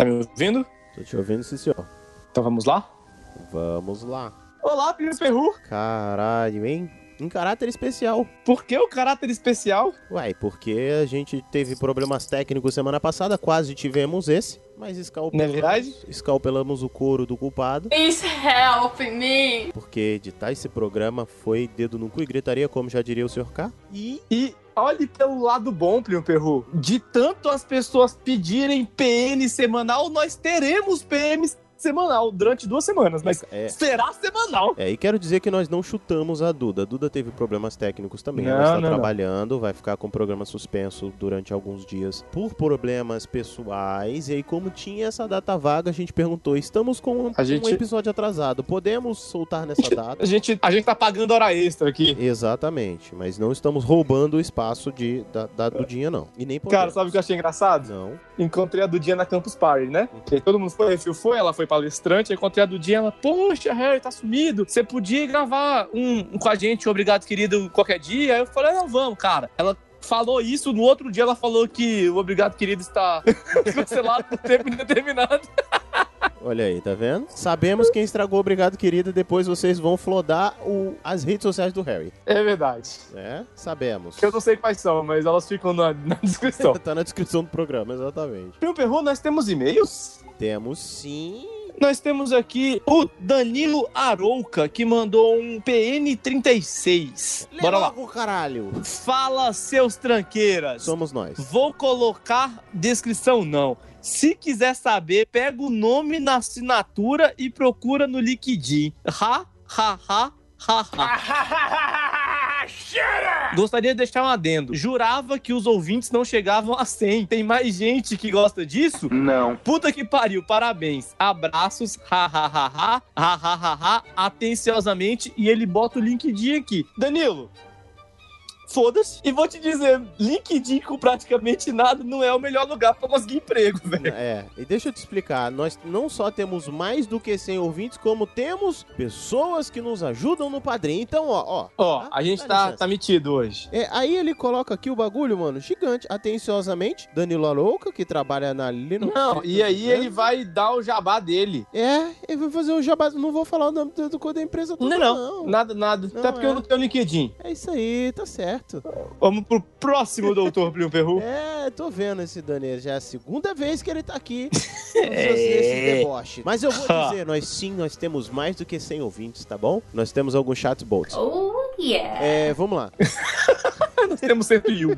Tá me ouvindo? Tô te ouvindo, sim, senhor. Então vamos lá? Vamos lá. Olá, Primo Perru. Caralho, hein? Em caráter especial. Por que o caráter especial? Uai, porque a gente teve problemas técnicos semana passada, quase tivemos esse, mas escalpelamos, Não é verdade? escalpelamos o couro do culpado, Please help me. porque editar esse programa foi dedo no cu e gritaria, como já diria o Sr. K. E, e olhe pelo lado bom, Primo Perru. De tanto as pessoas pedirem PN semanal, nós teremos PM semanal durante duas semanas, mas É. será semanal. É, e quero dizer que nós não chutamos a Duda. A Duda teve problemas técnicos também. Não, Ela está não, não. trabalhando, vai ficar com o programa suspenso durante alguns dias por problemas pessoais. E aí, como tinha essa data vaga, a gente perguntou: estamos com um, A gente- um episódio atrasado. Podemos soltar nessa data? A gente, a gente tá pagando hora extra aqui. Exatamente, mas não estamos roubando o espaço de, da, da Dudinha, não. E nem podemos. Cara, sabe o que eu achei engraçado? Não. Encontrei a Dudinha na Campus Party, né? Todo mundo foi, refil foi, ela foi palestrante, eu encontrei a Dudinha, ela, poxa, Harry, tá sumido. Você podia gravar um, um com a gente, obrigado, querido, qualquer dia? Aí eu falei, não, vamos, cara. Ela falou isso, no outro dia ela falou que o obrigado, querido, está cancelado por tempo indeterminado. Olha aí, tá vendo? Sabemos quem estragou Obrigado, querida. Depois vocês vão flodar o, as redes sociais do Harry. É verdade. né? Sabemos. Eu não sei quais são, mas elas ficam na, na descrição. tá na descrição do programa, exatamente. Primo Perru, nós temos e-mails? Temos sim. Nós temos aqui o Danilo Arouca, que mandou um PN36. Bora lá. Logo, caralho. Fala, seus tranqueiras. Somos nós. Vou colocar descrição não. Se quiser saber, pega o nome na assinatura e procura no LinkedIn. Ha, ha, ha, ha, ha. Gostaria de deixar um adendo. Jurava que os ouvintes não chegavam a 100. Tem mais gente que gosta disso? Não. Puta que pariu, parabéns. Abraços, Ha ha ha ha. Ha ha ha. atenciosamente. E ele bota o link de aqui. Danilo, foda-se. E vou te dizer, LinkedIn com praticamente nada não é o melhor lugar pra conseguir emprego, velho. É, e deixa eu te explicar, nós não só temos mais do que 100 ouvintes, como temos pessoas que nos ajudam no padrinho. Então, ó, ó. Ó, tá? a gente tá, licença. tá metido hoje. É, aí ele coloca aqui o bagulho, mano, gigante, atenciosamente. Danilo Arouca, que trabalha na Linux. Não, e aí ele vai dar o jabá dele. É, ele vai fazer o jabá. Não vou falar o nome do, do da empresa toda, Não, não, nada, nada. Não Até porque é. eu não tenho LinkedIn. É isso aí, tá certo. Vamos pro próximo doutor Primo Perru. É, tô vendo esse Danilo. Já é a segunda vez que ele tá aqui. É. Esse deboche. Mas eu vou dizer, nós sim, nós temos mais do que 100 ouvintes, tá bom? Nós temos alguns chatbots. Oh, yeah. É, vamos lá. Nós temos 101.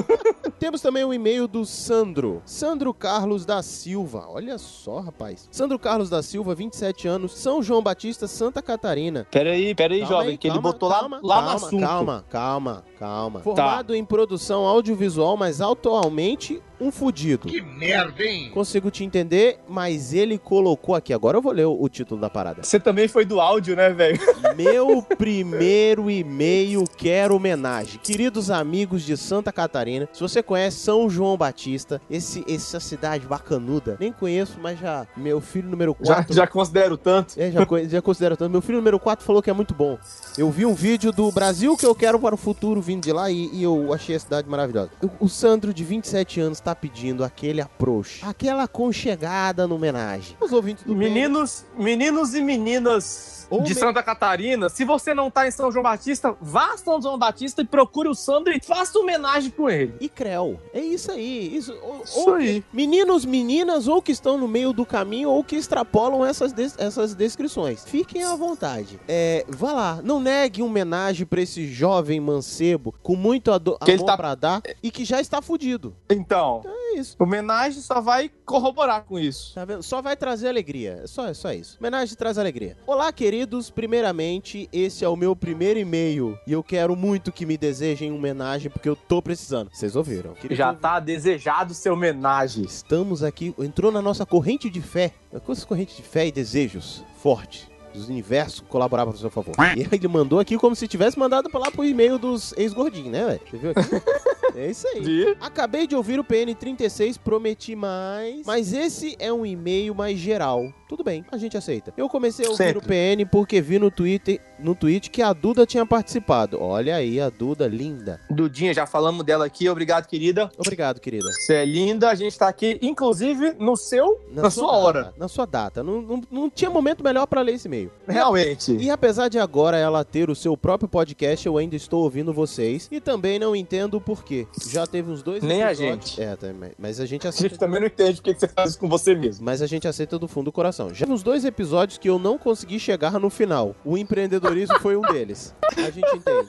Temos também o e-mail do Sandro. Sandro Carlos da Silva. Olha só, rapaz. Sandro Carlos da Silva, 27 anos, São João Batista, Santa Catarina. Peraí, peraí, Calma jovem, aí, que ele calma, botou lá, calma, lá no calma, assunto. Calma, calma, calma. Formado em produção audiovisual, mas atualmente um fudido. Que merda, hein? Consigo te entender, mas ele colocou aqui. Agora eu vou ler o, o título da parada. Você também foi do áudio, né, velho? Meu primeiro e-mail quer homenagem. Queridos amigos de Santa Catarina, se você conhece São João Batista, esse, essa cidade bacanuda, nem conheço, mas já meu filho número Já, 4 já considero tanto. é, já, já considero tanto. Meu filho número 4 falou que é muito bom. Eu vi um vídeo do Brasil que eu quero para o futuro vindo de lá e, e eu achei a cidade maravilhosa. O, o Sandro, de 27 anos, tá pedindo aquele approach, aquela conchegada no homenagem. Os ouvintes do bem- Meninos, meninos e meninas Ou de me- Santa Catarina, se você não tá em São João Batista, vá a São João Batista e procure o Sandro e faça homenagem com ele. E Creu. É isso aí. Isso, ou- Isso ou- aí. Meninos, meninas, ou que estão no meio do caminho, ou que extrapolam essas, des- essas descrições. Fiquem à vontade. É, vá lá, não negue homenagem pra esse jovem mancebo com muito amor tá- pra dar e que já está fudido. Então, É isso. homenagem só vai corroborar com isso. Tá vendo? Só vai trazer alegria. É só, é só isso. Homenagem traz alegria. Olá, queridos. Primeiramente, esse é o meu primeiro e-mail. E eu quero muito que me desejem homenagem, porque eu tô precisando. Vocês ouviram? Queridos Já tá desejado ser homenagem. Estamos aqui, entrou na nossa corrente de fé, uma coisa corrente de fé e desejos forte dos universos colaborar para o seu favor. E ele mandou aqui como se tivesse mandado pra lá pro e-mail dos ex-gordinhos, né, velho? Você viu aqui? É isso aí. Vi? Acabei de ouvir o PN36, prometi mais. Mas esse é um e-mail mais geral. Tudo bem, a gente aceita. Eu comecei a ouvir Sempre. o PN porque vi no Twitter, no tweet que a Duda tinha participado. Olha aí, a Duda, linda. Dudinha, já falamos dela aqui. Obrigado, querida. Obrigado, querida. Você é linda. A gente tá aqui, inclusive, no seu, na, sua, data, hora. Na sua data. Não, não, não tinha momento melhor pra ler esse e-mail. Realmente. E apesar de agora ela ter o seu próprio podcast, eu ainda estou ouvindo vocês. E também não entendo o porquê. Já teve uns dois Nem a episódios- gente. É, tá, mas- a gente A gente aceita. também não entende por que você faz isso com você mesmo. Mas a gente aceita do fundo do coração. Já nos dois episódios que eu não consegui chegar no final. O empreendedorismo foi um deles. A gente entende.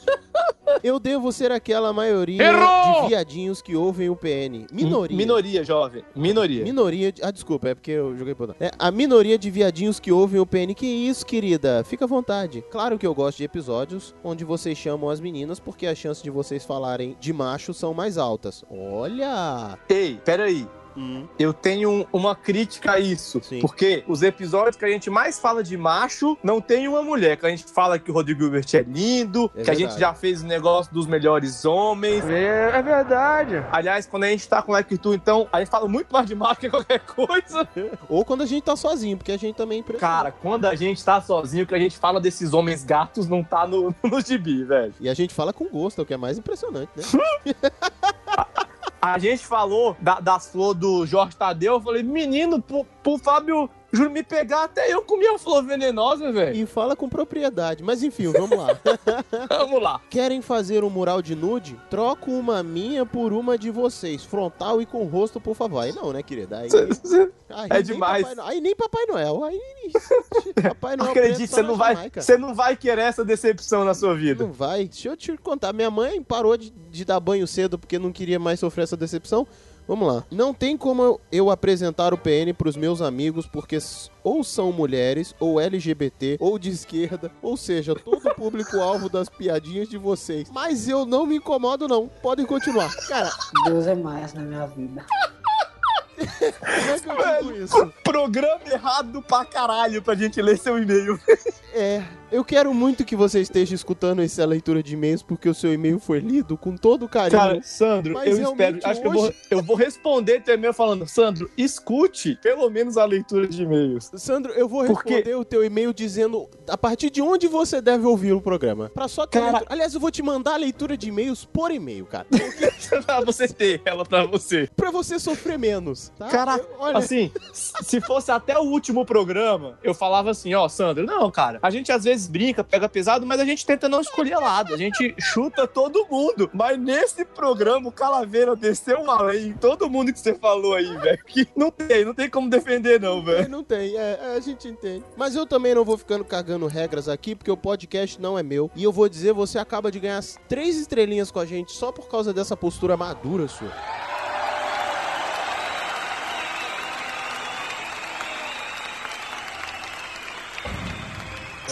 Eu devo ser aquela maioria Errou! de viadinhos que ouvem o PN. Minoria. Minoria, jovem. Minoria. Minoria. de- Ah, desculpa, é porque eu joguei por é, A minoria de viadinhos que ouvem o PN. Que isso, querida? Fica à vontade. Claro que eu gosto de episódios onde vocês chamam as meninas, porque as chances de vocês falarem de macho são mais altas. Olha! Ei, peraí. Eu tenho um- uma crítica a isso. Sim. Porque os episódios que a gente mais fala de macho não tem uma mulher. Que a gente fala que o Rodrigo Hilbert é lindo, É que a gente verdade. já fez o negócio dos melhores homens. É, é verdade. Aliás, quando a gente tá com o Like Tu, então, a gente fala muito mais de macho que qualquer coisa. Ou quando a gente tá sozinho, porque a gente também é impressiona. Cara, quando a gente tá sozinho, que a gente fala desses homens gatos, não tá no, no gibi, velho. E a gente fala com gosto, é o que é mais impressionante, né? A gente falou da- das flores do Jorge Tadeu, eu falei, menino, pro, pro Fábio Juro me pegar, até eu comi a flor venenosa, velho. E fala com propriedade. Mas enfim, vamos lá. Vamos lá. Querem fazer um mural de nude? Troco uma minha por uma de vocês. Frontal e com rosto, por favor. Aí não, né, querida? Aí, aí É demais. Papai aí nem Papai Noel. Aí Papai Noel Acredite, você tá não, vai, Jamaica. você não vai querer essa decepção na sua vida. Não vai. Deixa eu te contar. Minha mãe parou de, de dar banho cedo porque não queria mais sofrer essa decepção. Vamos lá. Não tem como eu- eu apresentar o PN pros meus amigos porque ou são mulheres, ou LGBT, ou de esquerda, ou seja, todo o público-alvo das piadinhas de vocês. Mas eu não me incomodo, não. Podem continuar. Cara, Deus é mais na minha vida. como é que eu digo isso? Programa errado pra caralho pra gente ler seu e-mail. É, eu quero muito que você esteja escutando essa leitura de e-mails porque o seu e-mail foi lido com todo carinho. Cara, Sandro, Mas eu espero. Acho que eu vou, eu vou responder teu e-mail falando, Sandro, escute pelo menos a leitura de e-mails. Sandro, eu vou Porque- responder o teu e-mail dizendo a partir de onde você deve ouvir o programa. Pra só ter Cara-. Aliás, eu vou te mandar a leitura de e-mails por e-mail, cara. pra você ter ela pra você. pra você sofrer menos, tá? Caraca, Eu- olha, Assim, se fosse até o último programa, eu falava assim, ó, Sandro, não, cara, a gente às vezes brinca, pega pesado, mas a gente tenta não escolher lado, a gente chuta todo mundo. Mas nesse programa, o Calaveira desceu uma lei em todo mundo que você falou aí, velho, que não tem, não tem como defender não, velho. não tem, é, é, a gente entende. Mas eu também não vou ficando cagando regras aqui, porque o podcast não é meu. E eu vou dizer, você acaba de ganhar as três estrelinhas com a gente só por causa dessa postura madura sua.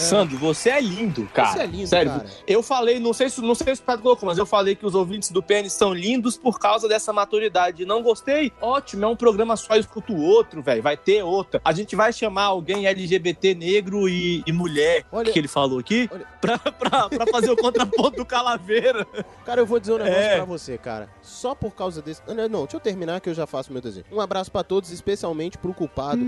Sandro, você é lindo, cara. Você é lindo, Sério, cara. eu falei, não sei se não sei se o Pedro colocou, mas eu falei que os ouvintes do PN são lindos por causa dessa maturidade. Não gostei? Ótimo, é um programa só, eu escuto o outro, velho. Vai ter outra. A gente vai chamar alguém LGBT negro e, e mulher, Olha- que ele falou aqui, Olha- pra, pra, pra fazer o contraponto do Calaveira. Cara, eu vou dizer um negócio É. pra você, cara. Só por causa desse. Não, não, deixa eu terminar que eu já faço meu desenho. Um abraço pra todos, especialmente pro culpado.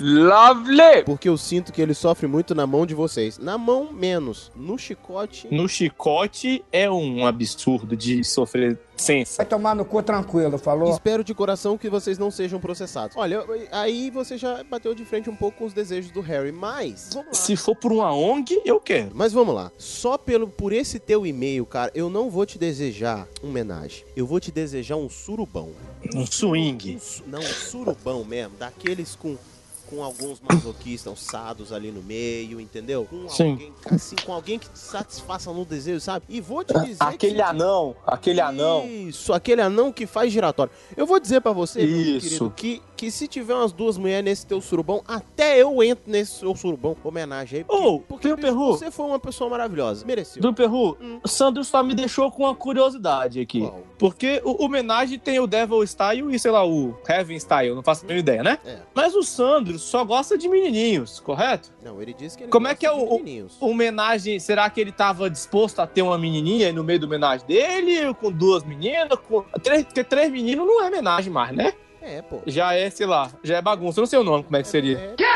Lovely! Porque eu sinto que ele sofre muito na mão de vocês. Na mão, menos. No chicote. No chicote é um absurdo de sofrer sensa. Vai tomar no cu tranquilo, falou? Espero de coração que vocês não sejam processados. Olha, aí você já bateu de frente um pouco com os desejos do Harry, mas. Vamos lá. Se for por uma ONG, eu quero. Mas vamos lá. Só pelo por esse teu e-mail, cara, eu não vou te desejar um homenagem. Eu vou te desejar um surubão. Um swing. Um não, um surubão mesmo, daqueles com com alguns masoquistas sados ali no meio, entendeu? Com Sim. alguém assim, com alguém que te satisfaça no desejo, sabe? E vou te dizer Aquele que anão, aquele anão. Isso, aquele anão que faz giratório. Eu vou dizer pra você, meu Isso. querido, que, que se tiver umas duas mulheres nesse teu surubão, até eu entro nesse seu surubão. Homenagem aí. Porque Pio bicho, Perru. você foi uma pessoa maravilhosa. Mereceu. Do Perru, Hum. o Sandro só me deixou com uma curiosidade aqui. Qual? Porque o homenagem tem o Devil Style e, sei lá, o Heaven Style, não faço a mínima ideia, né? É. Mas o Sandro só gosta de menininhos, correto? Não, ele disse que ele Como é gosta que é de o- o-. Homenagem, será que ele tava disposto a ter uma menininha aí no meio da homenagem dele, com duas meninas? Com... Três, porque três meninos não é homenagem mais, né? É, pô. Já é, sei lá, já é bagunça. Eu não sei o nome, como é que seria. É, é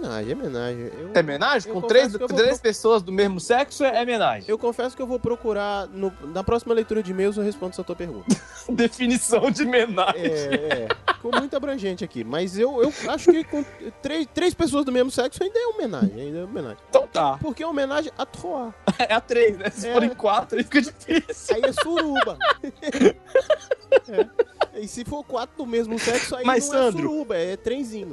homenagem, é homenagem. Eu, É homenagem? Com três, vou três pessoas do mesmo sexo é homenagem. eu confesso que eu vou procurar. no- na próxima leitura de e-mails eu respondo essa tua pergunta. Definição de homenagem. É, é. Ficou muito abrangente aqui. Mas eu, eu acho que com três, três pessoas do mesmo sexo ainda é homenagem. Ainda é homenagem. Então tá. Porque é homenagem a Troa. É a três, né? Se É. forem quatro, aí fica difícil. Aí é suruba. É. E se for quatro do mesmo sexo, aí Mas, não Sandro- é suruba, é trenzinho.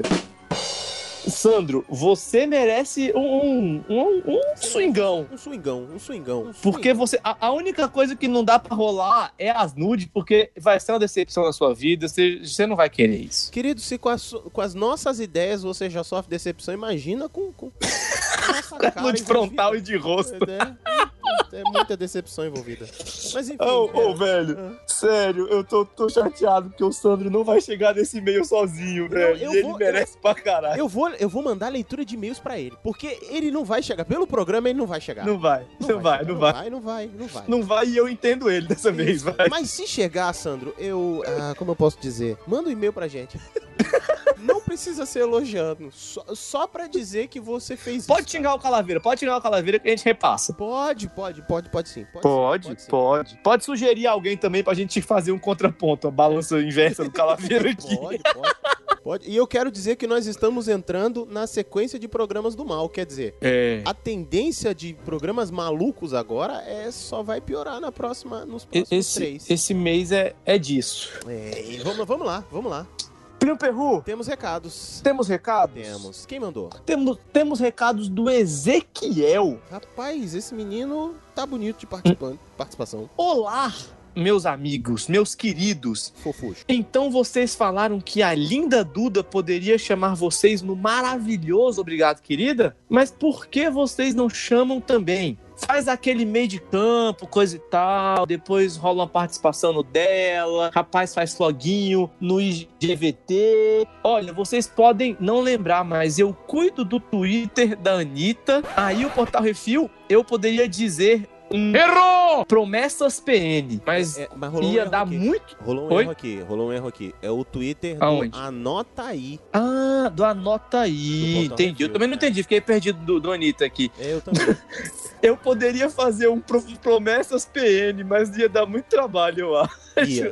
Sandro, você merece um, um, um swingão. Um swingão, um swingão. Um Porque swingão. você. A, a única coisa que não dá pra rolar é as nudes, porque vai ser uma decepção na sua vida. Você, você não vai querer isso. Querido, se com as, com as nossas ideias você já sofre decepção, imagina com. com nossa cara Nude frontal e de rosto. É, é muita decepção envolvida. Mas enfim. Ô, ô, é. velho, Ah. sério, eu tô, tô chateado porque o Sandro não vai chegar nesse e-mail sozinho, velho. eu e ele vou- merece pra caralho. Eu vou, eu vou mandar leitura de e-mails pra ele. Porque ele não vai chegar. Pelo programa, ele não vai chegar. Não vai, não, vai, chegar, não vai. Não vai, não vai. Não vai e eu entendo ele dessa vez, Isso. vai. Mas se chegar, Sandro, eu. Ah, como eu posso dizer? Manda um e-mail pra gente. Não precisa ser elogiando. Só, só pra dizer que você fez Pode isso. xingar o Calaveira, pode xingar o Calaveira que a gente repassa. Pode, pode, pode, pode sim. Pode, Pode, sim, sim. pode. Pode sugerir alguém também pra gente fazer um contraponto, a balança inversa do Calaveira aqui. Pode, pode. Pode. E eu quero dizer que nós estamos entrando na sequência de programas do mal. Quer dizer, É. a tendência de programas malucos agora é só vai piorar na próxima, nos próximos Esse, três. esse mês é, é disso. É, vamos, vamos lá, vamos lá. Primo Perru, Temos recados. temos recados? Temos. Quem mandou? Temos, temos recados do Ezequiel. Rapaz, esse menino tá bonito de participante, participação. Olá, meus amigos, meus queridos. Fofuxo. Então vocês falaram que a linda Duda poderia chamar vocês no maravilhoso Obrigado, querida? Mas por que vocês não chamam também? Faz aquele meio de campo, coisa e tal, depois rola uma participação no dela, rapaz faz floguinho no IGVT. Olha, vocês podem não lembrar, mas eu cuido do Twitter da Anitta. Aí o Portal Refil, eu poderia dizer um Errou! Promessas PN, mas É, mas rolou um ia erro dar aqui. muito Rolou um Oi? erro aqui, rolou um erro aqui. É o Twitter do Aonde? Anota aí. Ah, do Anota Do aí. Portal Entendi. Eu também não entendi, fiquei perdido do, do Anitta aqui. É, eu também. Eu poderia fazer um pro- promessas PN, mas ia dar muito trabalho, eu acho.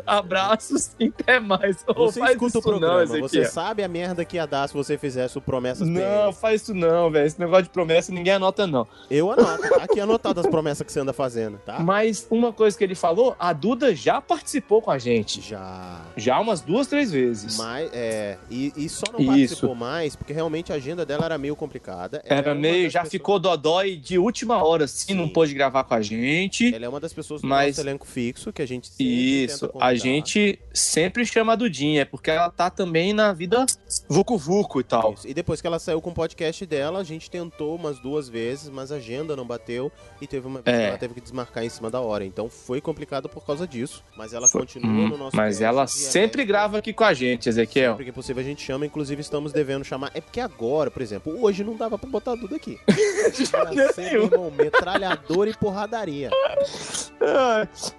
Abraços e até mais. Você faz escuta o programa, não, você sabe a merda que ia dar se você fizesse o Promessas Não, PN. faz isso não, velho. Esse negócio de promessa ninguém anota, não. Eu anoto. Aqui anotado as promessas que você anda fazendo, tá? Mas uma coisa que ele falou, a Duda já participou com a gente. Já. Já umas duas, três vezes. Mas, é, e, e só não Isso. participou mais porque realmente a agenda dela era meio complicada. Ela é Era uma meio, já pessoas- ficou dodói de última hora, sim, não pôde gravar com a gente. Ela é uma das pessoas do Mas- nosso elenco fixo que a gente sempre Isso, a gente sempre chama a Dudinha, é porque ela tá também na vida vucu vucu e tal. Isso. E depois que ela saiu com o podcast dela, a gente tentou umas duas vezes, mas a agenda não bateu e teve uma vez É. ela teve que desmarcar em cima da hora. Então foi complicado por causa disso. Mas ela Foi- continua Hum, no nosso mas ela sempre 10. grava aqui com a gente, Ezequiel. Sempre que possível a gente chama, inclusive estamos devendo chamar. É porque agora, por exemplo, hoje não dava pra botar tudo aqui. Ser, meu irmão, metralhador e porradaria.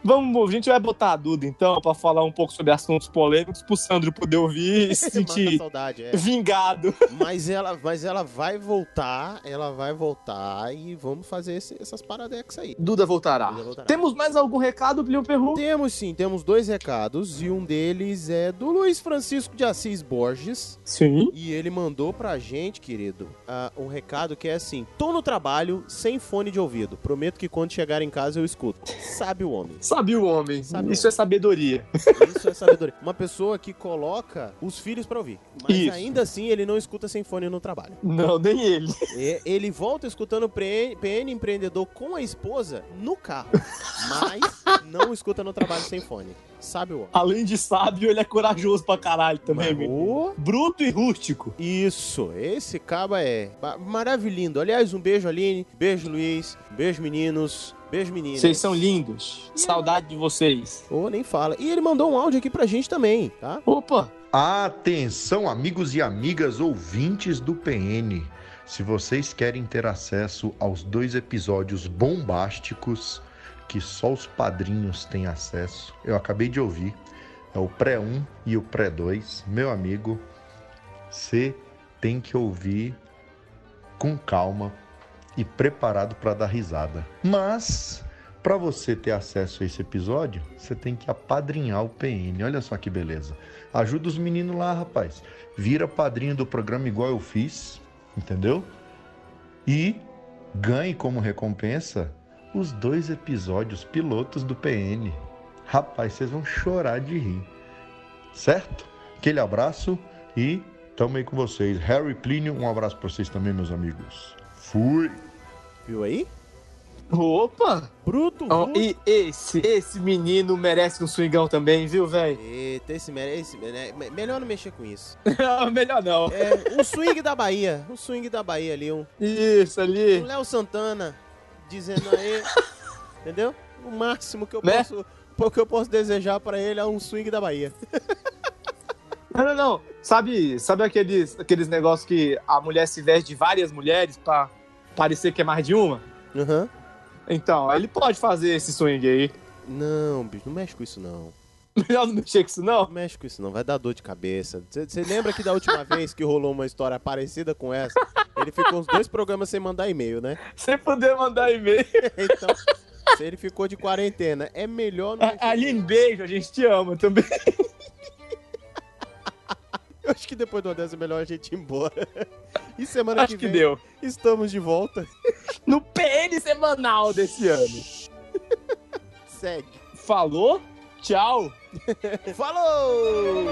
Vamos, a gente vai botar a Duda então pra falar um pouco sobre assuntos polêmicos pro Sandro poder ouvir e se sentir saudade, é. vingado. Mas ela, mas ela vai voltar, ela vai voltar e vamos fazer esse- essas paradex aí. Duda voltará. Duda voltará. Temos mais algum recado, Plio Perru? Temos sim, temos dois recados e um deles é do Luiz Francisco de Assis Borges. Sim. E ele mandou pra gente, querido, ah, um recado que é assim: tô no trabalho sem fone de ouvido. Prometo que quando chegar em casa eu escuto. Sabe o homem. Sabe o homem. Sabe o Isso é sabedoria. Isso é sabedoria. Uma pessoa que coloca os filhos pra ouvir. Mas Isso. ainda assim ele não escuta sem fone no trabalho. Não, nem ele. Ele volta escutando PN, PN Empreendedor com a esposa no carro. Mas não escuta no trabalho sem fone. Sabe o homem. Além de sábio, ele é corajoso pra caralho também, Mas, menino. ô, Bruto e rústico. Isso, esse caba é ma- maravilhindo. Aliás, um beijo, Aline. Beijo, Luiz. Beijo, meninos. Beijo, meninas. Vocês são lindos. Saudade de vocês. Ô, nem fala. E ele mandou um áudio aqui pra gente também, tá? Opa! Atenção, amigos e amigas ouvintes do PN. Se vocês querem ter acesso aos dois episódios bombásticos que só os padrinhos têm acesso, eu acabei de ouvir. É o pré-1 e o pré-2. Meu amigo, você tem que ouvir com calma e preparado para dar risada. Mas para você ter acesso a esse episódio, você tem que apadrinhar o PN. Olha só que beleza. Ajuda os meninos lá, rapaz. Vira padrinho do programa igual eu fiz, entendeu? E ganhe como recompensa os dois episódios pilotos do PN. Rapaz, vocês vão chorar de rir. Certo? Aquele abraço e tamo aí com vocês. Harry Plínio, um abraço pra vocês também, meus amigos. Fui! Viu aí? Opa! Bruto, bruto. e esse, esse menino merece um swingão também, viu, velho? Eita, esse, mere- esse mere- me- melhor não mexer com isso. Melhor não. É, um swing da Bahia. Um swing da Bahia ali. Um, Isso ali. um Léo Santana dizendo aí. entendeu? O máximo que eu Né? posso. Que eu posso desejar pra ele é um swing da Bahia. Não, não, não. Sabe, sabe aqueles, aqueles negócios que a mulher se veste de várias mulheres pra parecer que é mais de uma? Aham. Então, ele pode fazer esse swing aí. Não, bicho, não mexe com isso não. Melhor não mexer com isso, não? Não mexe com isso não, vai dar dor de cabeça. Você lembra que da última vez que rolou uma história parecida com essa, ele ficou uns dois programas sem mandar e-mail, né? Sem poder mandar e-mail. Então, se ele ficou de quarentena, é melhor não A- Aline, beijo, a gente te ama também. Eu acho que depois de uma dessa é melhor a gente ir embora. E semana Acho que que vem deu. estamos de volta. No PN semanal desse ano. Segue. Falou? Tchau. Falou!